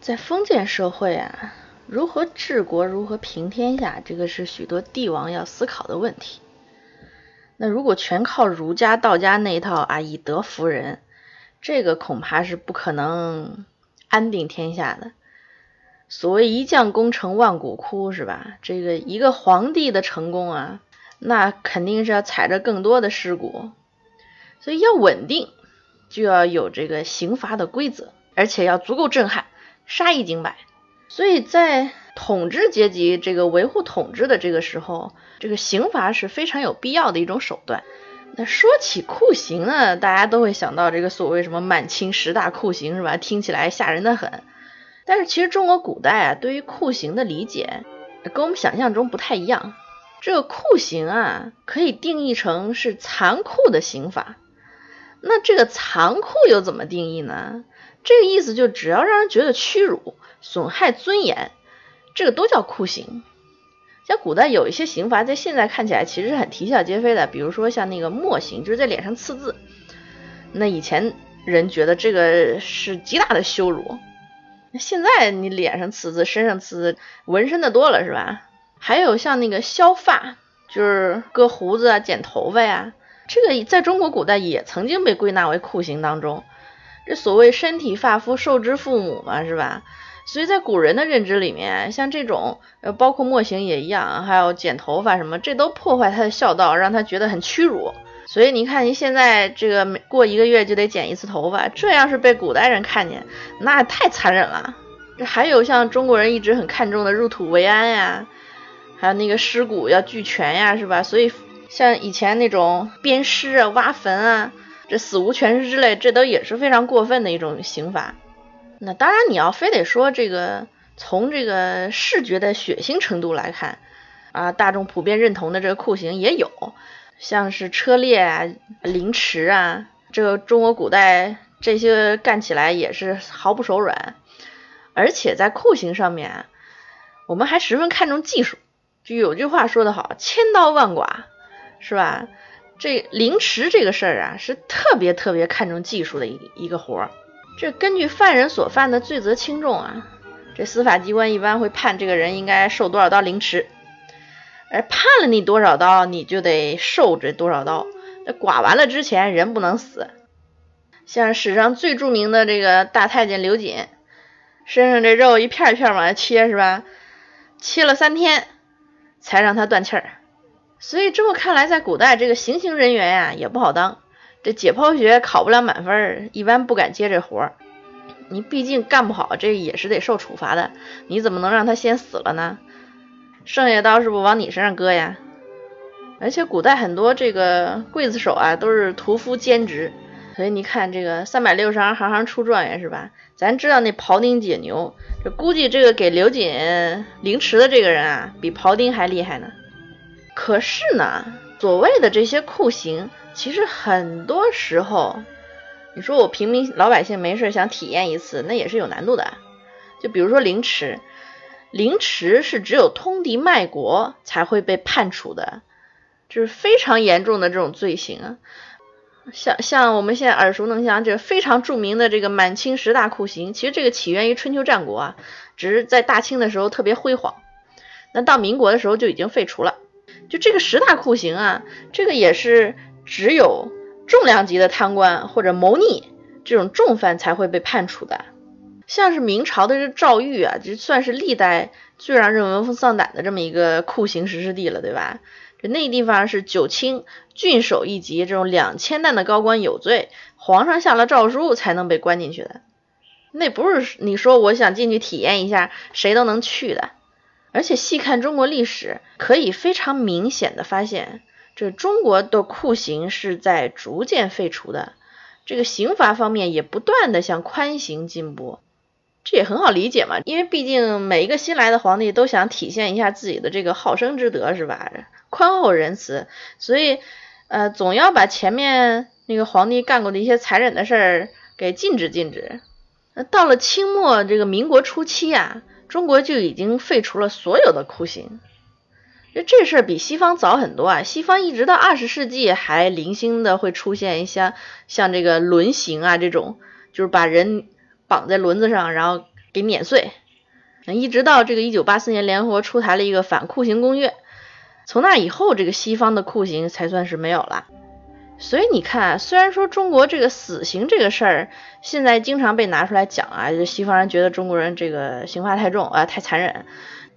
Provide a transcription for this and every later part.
在封建社会啊，如何治国、如何平天下，这个是许多帝王要思考的问题。那如果全靠儒家、道家那一套啊，以德服人，这个恐怕是不可能安定天下的。所谓一将功成万骨枯，是吧？这个一个皇帝的成功啊，那肯定是要踩着更多的尸骨。所以要稳定，就要有这个刑罚的规则，而且要足够震撼，杀一儆百。所以在统治阶级这个维护统治的这个时候，这个刑罚是非常有必要的一种手段。那说起酷刑呢，大家都会想到这个所谓什么满清十大酷刑是吧？听起来吓人的很。但是其实中国古代啊，对于酷刑的理解跟我们想象中不太一样。这个酷刑啊，可以定义成是残酷的刑罚。那这个残酷又怎么定义呢？这个意思就只要让人觉得屈辱、损害尊严，这个都叫酷刑。像古代有一些刑罚，在现在看起来其实是很啼笑皆非的，比如说像那个墨刑，就是在脸上刺字。那以前人觉得这个是极大的羞辱，那现在你脸上刺字、身上刺字，纹身的多了是吧？还有像那个削发，就是割胡子啊、剪头发呀。这个在中国古代也曾经被归纳为酷刑当中，这所谓身体发肤受之父母嘛，是吧？所以在古人的认知里面，像这种呃，包括墨刑也一样，还有剪头发什么，这都破坏他的孝道，让他觉得很屈辱。所以你看，你现在这个每过一个月就得剪一次头发，这要是被古代人看见，那太残忍了。这还有像中国人一直很看重的入土为安呀，还有那个尸骨要俱全呀，是吧？所以。像以前那种鞭尸啊、挖坟啊，这死无全尸之类，这都也是非常过分的一种刑罚。那当然，你要非得说这个从这个视觉的血腥程度来看啊，大众普遍认同的这个酷刑也有，像是车裂啊、凌迟啊，这个中国古代这些干起来也是毫不手软。而且在酷刑上面，我们还十分看重技术。就有句话说得好，千刀万剐。是吧？这凌迟这个事儿啊，是特别特别看重技术的一一个活儿。这根据犯人所犯的罪责轻重啊，这司法机关一般会判这个人应该受多少刀凌迟。而判了你多少刀，你就得受这多少刀。那剐完了之前，人不能死。像史上最著名的这个大太监刘瑾，身上这肉一片一片往下切，是吧？切了三天才让他断气儿。所以这么看来，在古代这个行刑人员呀也不好当，这解剖学考不了满分，一般不敢接这活儿。你毕竟干不好，这也是得受处罚的。你怎么能让他先死了呢？剩下刀是不往你身上割呀？而且古代很多这个刽子手啊都是屠夫兼职，所以你看这个三百六十行，行行出状元是吧？咱知道那庖丁解牛，这估计这个给刘瑾凌迟的这个人啊，比庖丁还厉害呢。可是呢，所谓的这些酷刑，其实很多时候，你说我平民老百姓没事想体验一次，那也是有难度的。就比如说凌迟，凌迟是只有通敌卖国才会被判处的，就是非常严重的这种罪行啊。像像我们现在耳熟能详，这非常著名的这个满清十大酷刑，其实这个起源于春秋战国啊，只是在大清的时候特别辉煌，那到民国的时候就已经废除了。就这个十大酷刑啊，这个也是只有重量级的贪官或者谋逆这种重犯才会被判处的。像是明朝的这赵狱啊，就算是历代最让人闻风丧胆的这么一个酷刑实施地了，对吧？这那地方是九卿、郡守一级这种两千担的高官有罪，皇上下了诏书才能被关进去的。那不是你说我想进去体验一下，谁都能去的。而且细看中国历史，可以非常明显的发现，这中国的酷刑是在逐渐废除的，这个刑罚方面也不断的向宽刑进步，这也很好理解嘛，因为毕竟每一个新来的皇帝都想体现一下自己的这个好生之德，是吧？宽厚仁慈，所以呃，总要把前面那个皇帝干过的一些残忍的事儿给禁止禁止。那到了清末这个民国初期啊。中国就已经废除了所有的酷刑，这这事儿比西方早很多啊！西方一直到二十世纪还零星的会出现一些像这个轮刑啊这种，就是把人绑在轮子上，然后给碾碎。一直到这个一九八四年，联合国出台了一个反酷刑公约，从那以后，这个西方的酷刑才算是没有了。所以你看，虽然说中国这个死刑这个事儿，现在经常被拿出来讲啊，就西方人觉得中国人这个刑罚太重啊，太残忍。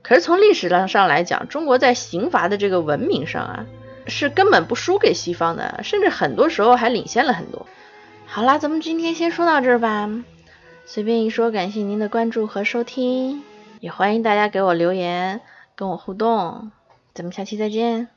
可是从历史上上来讲，中国在刑罚的这个文明上啊，是根本不输给西方的，甚至很多时候还领先了很多。好啦，咱们今天先说到这儿吧。随便一说，感谢您的关注和收听，也欢迎大家给我留言，跟我互动。咱们下期再见。